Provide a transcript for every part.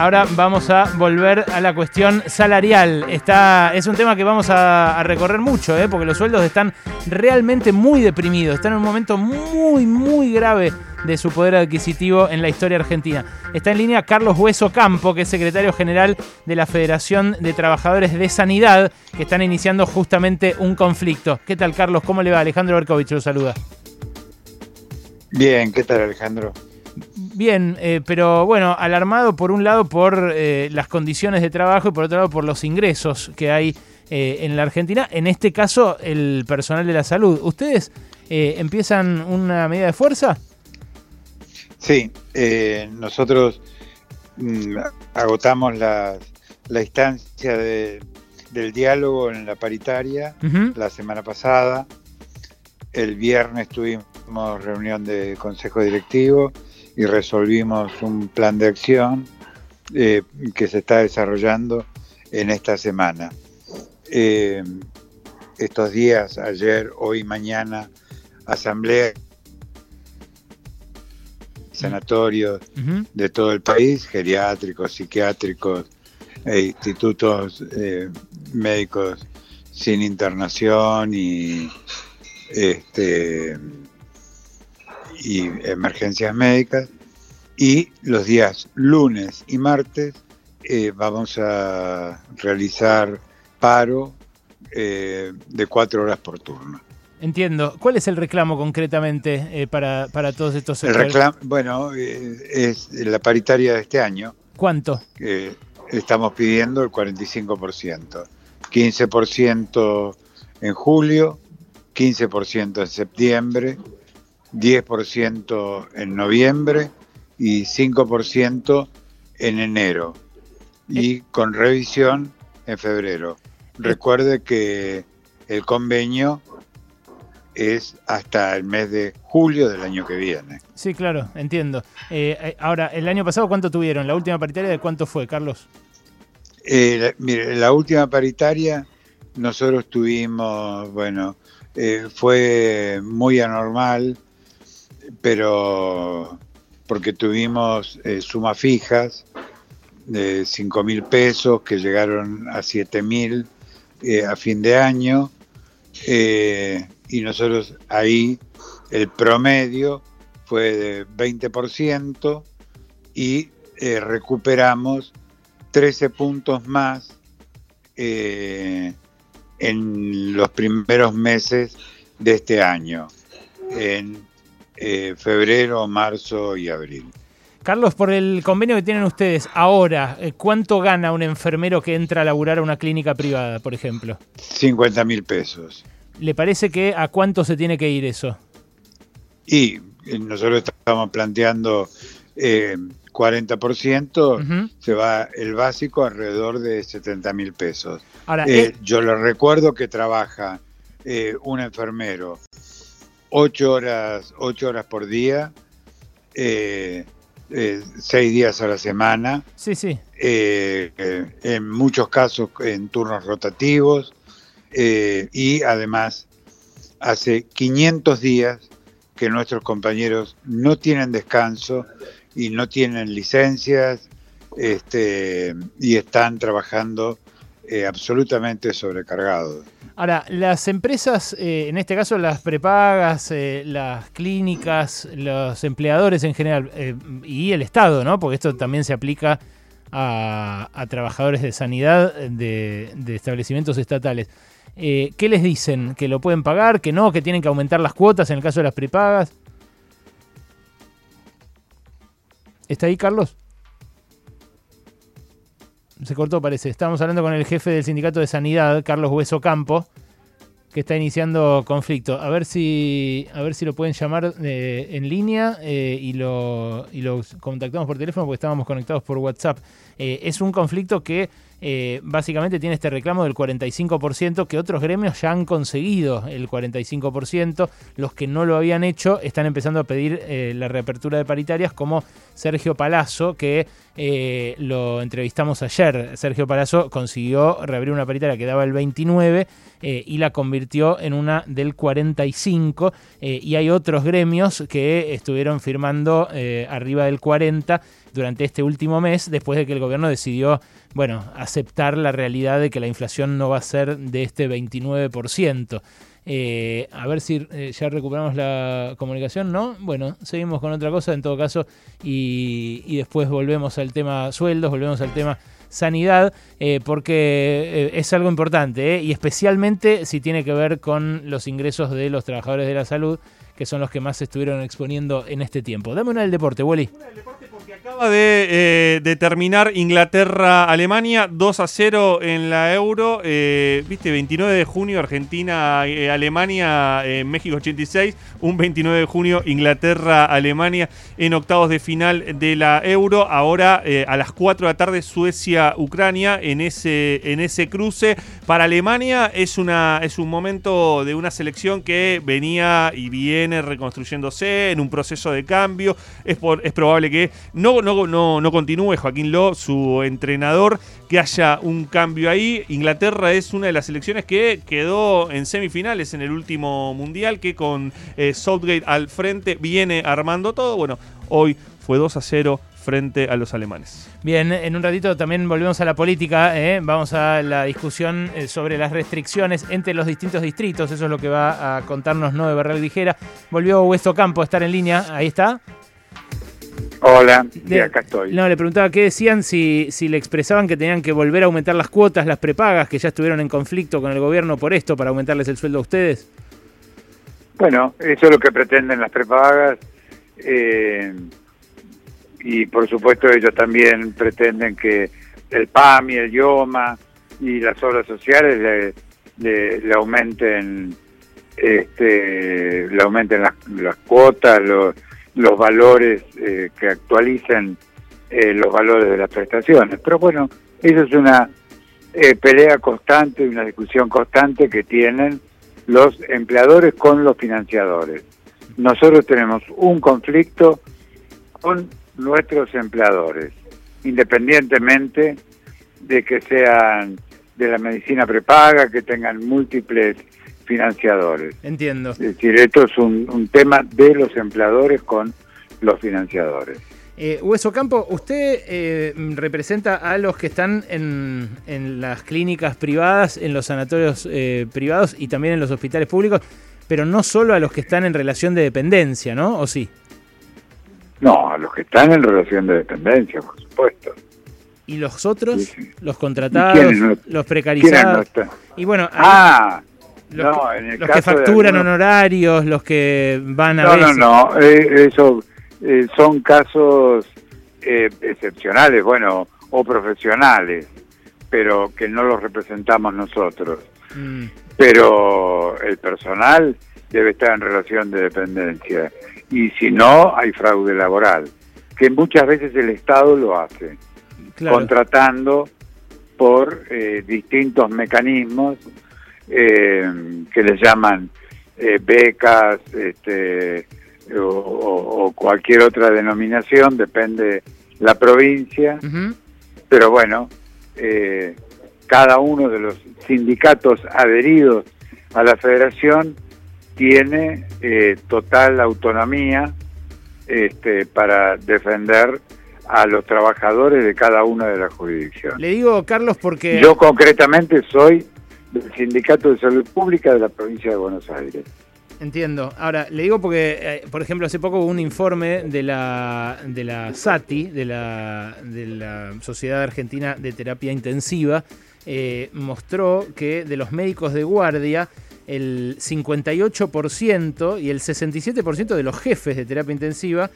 ahora vamos a volver a la cuestión salarial. Está, es un tema que vamos a, recorrer mucho, ¿eh? porque los sueldos están realmente muy deprimidos. Están en un momento muy, muy grave de su poder adquisitivo en la historia argentina. Está en línea Carlos Hueso Campo, que es secretario general de la Federación de Trabajadores de Sanidad, que están iniciando justamente un conflicto. ¿Qué tal, Carlos? ¿Cómo le va? Alejandro Berkovich lo saluda. Bien, ¿qué tal, Alejandro? Bien, eh, pero bueno, alarmado por un lado por eh, las condiciones de trabajo y por otro lado por los ingresos que hay eh, en la Argentina, en este caso el personal de la salud. ¿Ustedes empiezan una medida de fuerza? Sí, nosotros mm, agotamos la, instancia del diálogo en la paritaria la semana pasada. El viernes tuvimos reunión de consejo directivo y resolvimos un plan de acción eh, que se está desarrollando en esta semana. Eh, estos días, ayer, hoy, mañana, asamblea sanatorios de todo el país, geriátricos, psiquiátricos e institutos eh, médicos sin internación y este y emergencias médicas. Y los días lunes y martes eh, vamos a realizar paro eh, de cuatro horas por turno. Entiendo. ¿Cuál es el reclamo concretamente eh, para, todos estos sectores? El bueno, es la paritaria de este año. ¿Cuánto? estamos pidiendo el 45%. 15% en julio, 15% en septiembre, 10% en noviembre y 5% en enero y eh. con revisión en febrero. Eh. Recuerde que el convenio es hasta el mes de julio del año que viene. Sí, claro, entiendo. Eh, ahora, el año pasado, ¿cuánto tuvieron? ¿La última paritaria de cuánto fue, Carlos? mire, la última paritaria nosotros tuvimos, bueno, fue muy anormal pero porque tuvimos eh, sumas fijas de 5 mil pesos que llegaron a 7 mil eh, a fin de año eh, y nosotros ahí el promedio fue de 20% y recuperamos 13 puntos más en los primeros meses de este año. En eh, febrero, marzo y abril. Carlos, por el convenio que tienen ustedes ahora, eh, ¿cuánto gana un enfermero que entra a laburar a una clínica privada, por ejemplo? 50 mil pesos. ¿Le parece que a cuánto se tiene que ir eso? Y eh, nosotros estamos planteando 40%, se va el básico alrededor de 70 mil pesos. Ahora, Yo le recuerdo que trabaja un enfermero ocho horas, ocho horas por día, eh, eh, seis días a la semana. Sí, sí. Eh, en muchos casos en turnos rotativos y además hace 500 días que nuestros compañeros no tienen descanso y no tienen licencias este, y están trabajando absolutamente sobrecargados. Ahora, las empresas, eh, en este caso las prepagas, eh, las clínicas, los empleadores en general eh, y el Estado, ¿no? Porque esto también se aplica a, trabajadores de sanidad de, establecimientos estatales. ¿Qué les dicen? ¿Que lo pueden pagar? ¿Que no? ¿Que tienen que aumentar las cuotas en el caso de las prepagas? ¿Está ahí, Carlos? Se cortó, parece. Estamos hablando con el jefe del sindicato de sanidad, Carlos Hueso Campo, que está iniciando conflicto. A ver si, a ver si lo pueden llamar eh, en línea eh, y, lo, y lo contactamos por teléfono porque estábamos conectados por WhatsApp. Eh, es un conflicto que eh, básicamente tiene este reclamo del 45% que otros gremios ya han conseguido el 45%. Los que no lo habían hecho están empezando a pedir eh, la reapertura de paritarias como Sergio Palazzo, que eh, lo entrevistamos ayer. Sergio Palazzo consiguió reabrir una paritaria que daba el 29 y la convirtió convirtió en una del 45 y hay otros gremios que estuvieron firmando arriba del 40 durante este último mes, después de que el gobierno decidió, bueno, aceptar la realidad de que la inflación no va a ser de este 29%. Eh, a ver si eh, ya recuperamos la comunicación, ¿no? Bueno, seguimos con otra cosa en todo caso y, después volvemos al tema sueldos, volvemos al tema sanidad, eh, porque es algo importante y especialmente si tiene que ver con los ingresos de los trabajadores de la salud, que son los que más se estuvieron exponiendo en este tiempo. Dame una del deporte, Wally. Acaba de, eh, terminar Inglaterra-Alemania 2 a 0 en la Euro. Eh, viste, 29 de junio Argentina-Alemania, eh, México 86. Un 29 de junio Inglaterra-Alemania en octavos de final de la Euro. Ahora a las 4 de la tarde Suecia-Ucrania en ese, en ese cruce. Para Alemania es, una, es un momento de una selección que venía y viene reconstruyéndose en un proceso de cambio. Es, es probable que no, no, no, continúe Joaquín Ló, su entrenador, que haya un cambio ahí. Inglaterra es una de las selecciones que quedó en semifinales en el último mundial, que con eh, Southgate al frente viene armando todo. Bueno, hoy fue 2 a 0 frente a los alemanes. Bien, en un ratito también volvemos a la política, ¿eh? vamos a la discusión eh, sobre las restricciones entre los distintos distritos, eso es lo que va a contarnos Noé Barral Vigera. Volvió Hueso Campo a estar en línea, ahí está. Hola, acá estoy. No, le preguntaba qué decían si, si le expresaban que tenían que volver a aumentar las cuotas, las prepagas, que ya estuvieron en conflicto con el gobierno por esto, para aumentarles el sueldo a ustedes. Bueno, eso es lo que pretenden las prepagas. Eh, y por supuesto ellos también pretenden que el PAMI, el IOMA y las obras sociales le, aumenten este le aumenten las, las cuotas, los los valores eh, que actualicen eh, los valores de las prestaciones. Pero bueno, eso es una eh, pelea constante, una discusión constante que tienen los empleadores con los financiadores. Nosotros tenemos un conflicto con nuestros empleadores, independientemente de que sean de la medicina prepaga, que tengan múltiples financiadores. Entiendo. Es decir, esto es un, tema de los empleadores con los financiadores. Eh, Hueso Campo, usted eh, representa a los que están en, en, las clínicas privadas, en los sanatorios eh, privados y también en los hospitales públicos, pero no solo a los que están en relación de dependencia, ¿no? ¿O sí? No, a los que están en relación de dependencia, por supuesto. ¿Y los otros? ¿Los contratados? ¿Los precarizados? y bueno, ah, los, que, los que facturan honorarios, los que van a... No, no, no, eh, eso eh, son casos eh, excepcionales, bueno, o profesionales, pero que no los representamos nosotros. Mm. Pero el personal debe estar en relación de dependencia. Y si no, hay fraude laboral, que muchas veces el Estado lo hace, contratando por distintos mecanismos eh, que les llaman eh, becas este, o, cualquier otra denominación, depende la provincia, pero bueno, eh, cada uno de los sindicatos adheridos a la federación tiene total autonomía este, para defender a los trabajadores de cada una de las jurisdicciones. Le digo, Carlos, porque... Yo concretamente soy del Sindicato de Salud Pública de la provincia de Buenos Aires. Entiendo. Ahora, le digo porque, eh, por ejemplo, hace poco hubo un informe de la, de la SATI, de la, de la Sociedad Argentina de Terapia Intensiva, eh, mostró que de los médicos de guardia, el 58% y el 67% de los jefes de terapia intensiva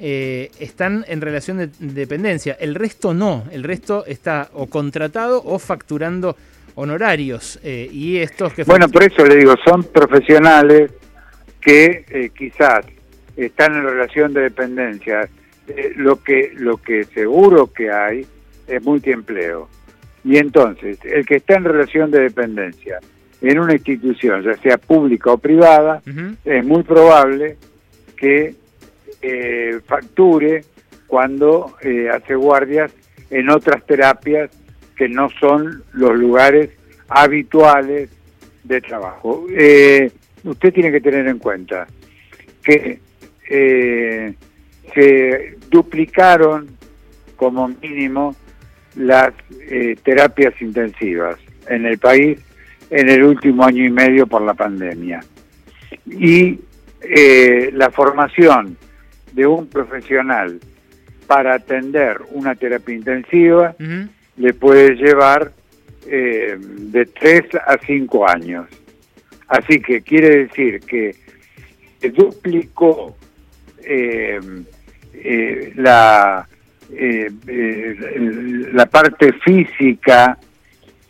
eh, están en relación de dependencia. El resto no. El resto está o contratado o facturando honorarios. Eh, y estos que... Bueno, por eso le digo, son profesionales que eh, quizás están en relación de dependencia. Eh, lo, que, lo que seguro que hay es multiempleo. Y entonces, el que está en relación de dependencia en una institución, ya sea pública o privada, es muy probable que facture cuando hace guardias en otras terapias que no son los lugares habituales de trabajo. Eh, usted tiene que tener en cuenta que eh, se duplicaron como mínimo las eh, terapias intensivas en el país en el último año y medio por la pandemia. Y la formación de un profesional para atender una terapia intensiva le puede llevar eh, de 3 a 5 años. Así que quiere decir que se duplicó eh, eh, la, la parte física,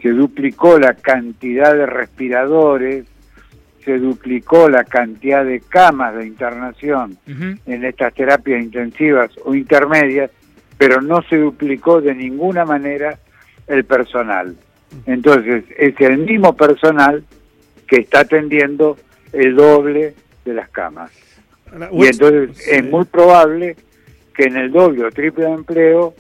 se duplicó la cantidad de respiradores, se duplicó la cantidad de camas de internación en estas terapias intensivas o intermedias, pero no se duplicó de ninguna manera el personal. Entonces, es el mismo personal que está atendiendo el doble de las camas. Y entonces es muy probable que en el doble o triple de empleo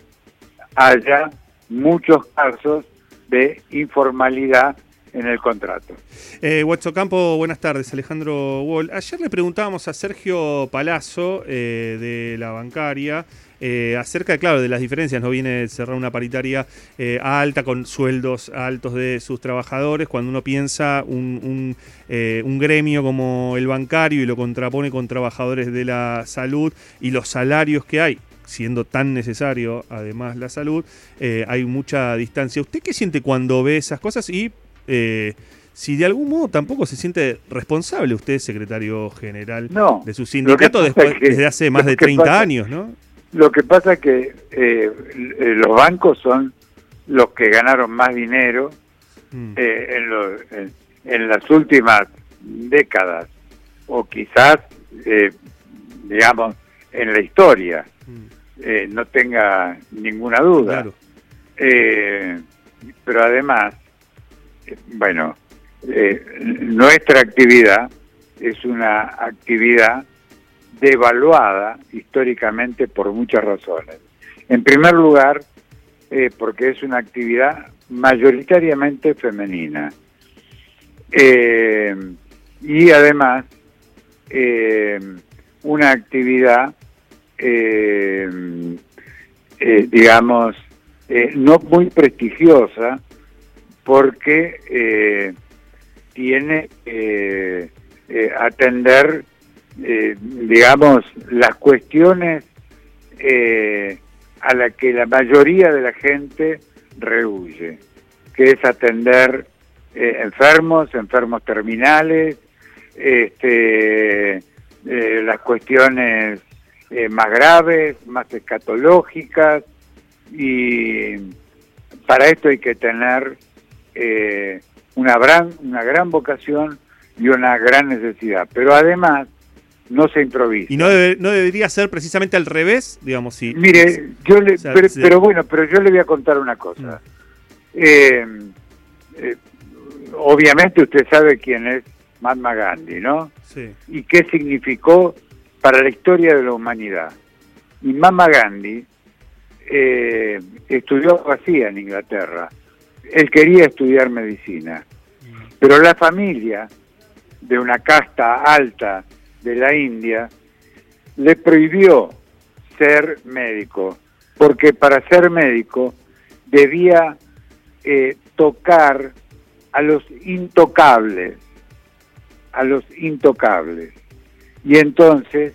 haya muchos casos de informalidad en el contrato. Eh, Campo, buenas tardes. Alejandro Wall. Ayer le preguntábamos a Sergio Palazzo eh, de la bancaria eh, acerca, claro, de las diferencias. No viene cerrar una paritaria eh, alta con sueldos altos de sus trabajadores. Cuando uno piensa un, un, gremio como el bancario y lo contrapone con trabajadores de la salud y los salarios que hay siendo tan necesario además la salud, hay mucha distancia. ¿Usted qué siente cuando ve esas cosas? Y eh, si de algún modo tampoco se siente responsable usted, secretario general de su sindicato, después, desde hace más de 30 años, ¿no? Lo que pasa es que eh, eh, los bancos son los que ganaron más dinero mm. en, las últimas décadas, o quizás, digamos, en la historia, mm. no tenga ninguna duda. pero además, bueno, eh, nuestra actividad es una actividad devaluada históricamente por muchas razones. En primer lugar, eh, porque es una actividad mayoritariamente femenina. Eh, y además, una actividad, digamos, no muy prestigiosa, porque eh, tiene que eh, atender, eh, digamos, las cuestiones a las que la mayoría de la gente rehuye, que es atender enfermos, enfermos terminales, este, las cuestiones más graves, más escatológicas, y para esto hay que tener eh, una, gran, una gran vocación y una gran necesidad. Pero además, no se improvisa. ¿Y no, no debería ser precisamente al revés? digamos si, Mire, yo le, pero, bueno, pero yo le voy a contar una cosa. Mm. Eh, eh, obviamente usted sabe quién es Mahatma Gandhi, ¿no? Sí. Y qué significó para la historia de la humanidad. Y Mahatma Gandhi eh, estudió así en Inglaterra él quería estudiar medicina, pero la familia de una casta alta de la India le prohibió ser médico, porque para ser médico debía eh, tocar a los intocables, a los intocables. Y entonces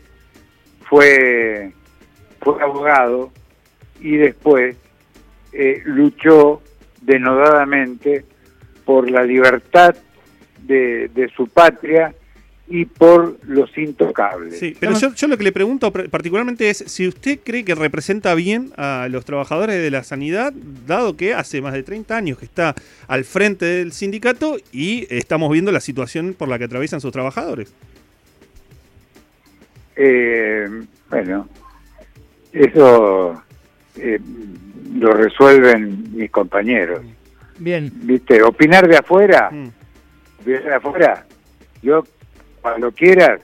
fue, fue abogado y después eh, luchó denodadamente por la libertad de, su patria y por los intocables. Sí, pero yo, lo que le pregunto particularmente es si usted cree que representa bien a los trabajadores de la sanidad, dado que hace más de 30 años que está al frente del sindicato y estamos viendo la situación por la que atraviesan sus trabajadores. Eh, bueno, eso eh, lo resuelven mis compañeros. Bien. ¿Viste? Opinar de afuera, mm. de afuera, yo cuando quieras,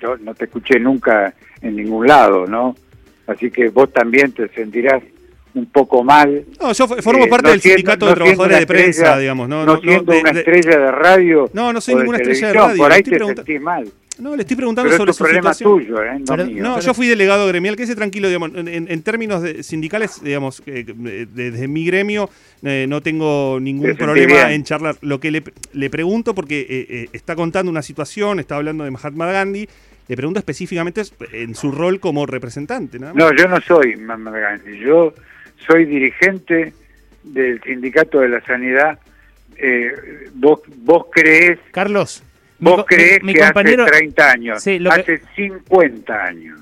yo no te escuché nunca en ningún lado, ¿no? Así que vos también te sentirás un poco mal. No, yo formo Eh, parte no del siendo- sindicato no de trabajadores de prensa, digamos. No, no, siendo de- una estrella de radio. No, no soy ninguna estrella de radio, Por ahí te sentís mal. No, le estoy preguntando Pero sobre es tu su problema situación. tuyo, ¿eh? no Pero- mío. No, yo fui delegado gremial, que ese tranquilo, digamos, en, términos de sindicales, digamos, eh, desde mi gremio eh, no tengo ningún problema bien. en charlar. Lo que le, le pregunto, porque eh, eh, está contando una situación, está hablando de Mahatma Gandhi, le pregunto específicamente en su rol como representante. ¿nada más. No, yo no soy Mahatma Gandhi, yo soy dirigente del Sindicato de la Sanidad. Eh, vos, vos creés, Carlos, vos co- creés mi- mi que compañero- hace 30 años, Sí, lo que- hace 50 años.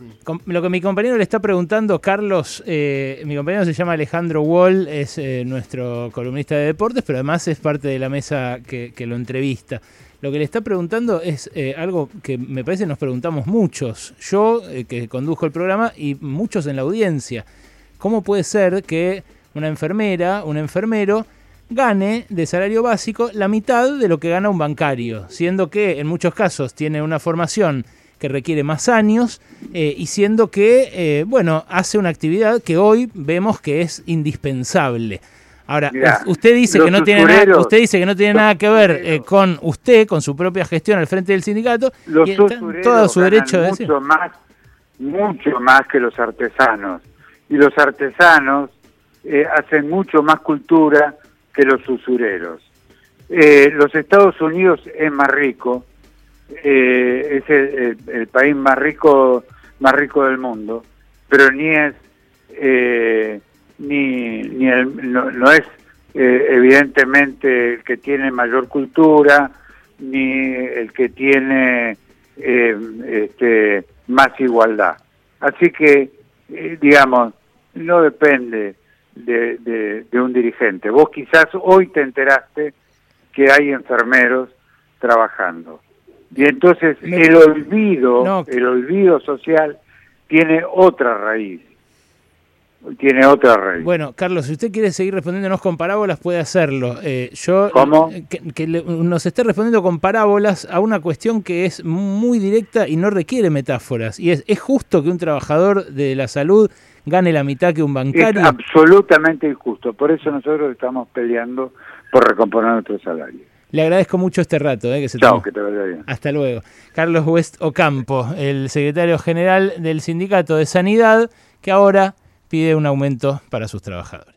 Lo que mi compañero le está preguntando, Carlos, eh, mi compañero se llama Alejandro Wall, es eh, nuestro columnista de deportes, pero además es parte de la mesa que, que lo entrevista. Lo que le está preguntando es eh, algo que me parece nos preguntamos muchos, yo eh, que condujo el programa y muchos en la audiencia. ¿Cómo puede ser que una enfermera, un enfermero, gane de salario básico la mitad de lo que gana un bancario, siendo que en muchos casos tiene una formación que requiere más años eh, y siendo que, eh, bueno, hace una actividad que hoy vemos que es indispensable. Ahora, Mirá, usted dice que no tiene nada, usted dice que no tiene nada que ver eh, con usted, con su propia gestión al frente del sindicato, Los y está en usureros todo su derecho de decir. mucho más, mucho más que los artesanos. Y los artesanos hacen mucho más cultura que los usureros. Eh, los Estados Unidos es más rico, eh, es el, país más rico, más rico del mundo, pero ni es eh, ni, ni el- no, es eh, evidentemente el que tiene mayor cultura ni el que tiene eh, este, más igualdad. Así que, digamos, no depende de, de- de un dirigente. Vos quizás hoy te enteraste que hay enfermeros trabajando. Y entonces el olvido, No. el olvido social tiene otra raíz. Tiene otra raíz. Bueno, Carlos, si usted quiere seguir respondiéndonos con parábolas, puede hacerlo. Eh, yo ¿Cómo? eh, Que, que le- nos esté respondiendo con parábolas a una cuestión que es muy directa y no requiere metáforas. Y es, ¿es justo que un trabajador de la salud gane la mitad que un es bancario? absolutamente injusto. Por eso nosotros estamos peleando por recomponer nuestro salario. Le agradezco mucho este rato eh, que se Chao, que te vaya bien. Hasta luego. Carlos West Ocampo, el secretario general del Sindicato de Sanidad, que ahora pide un aumento para sus trabajadores.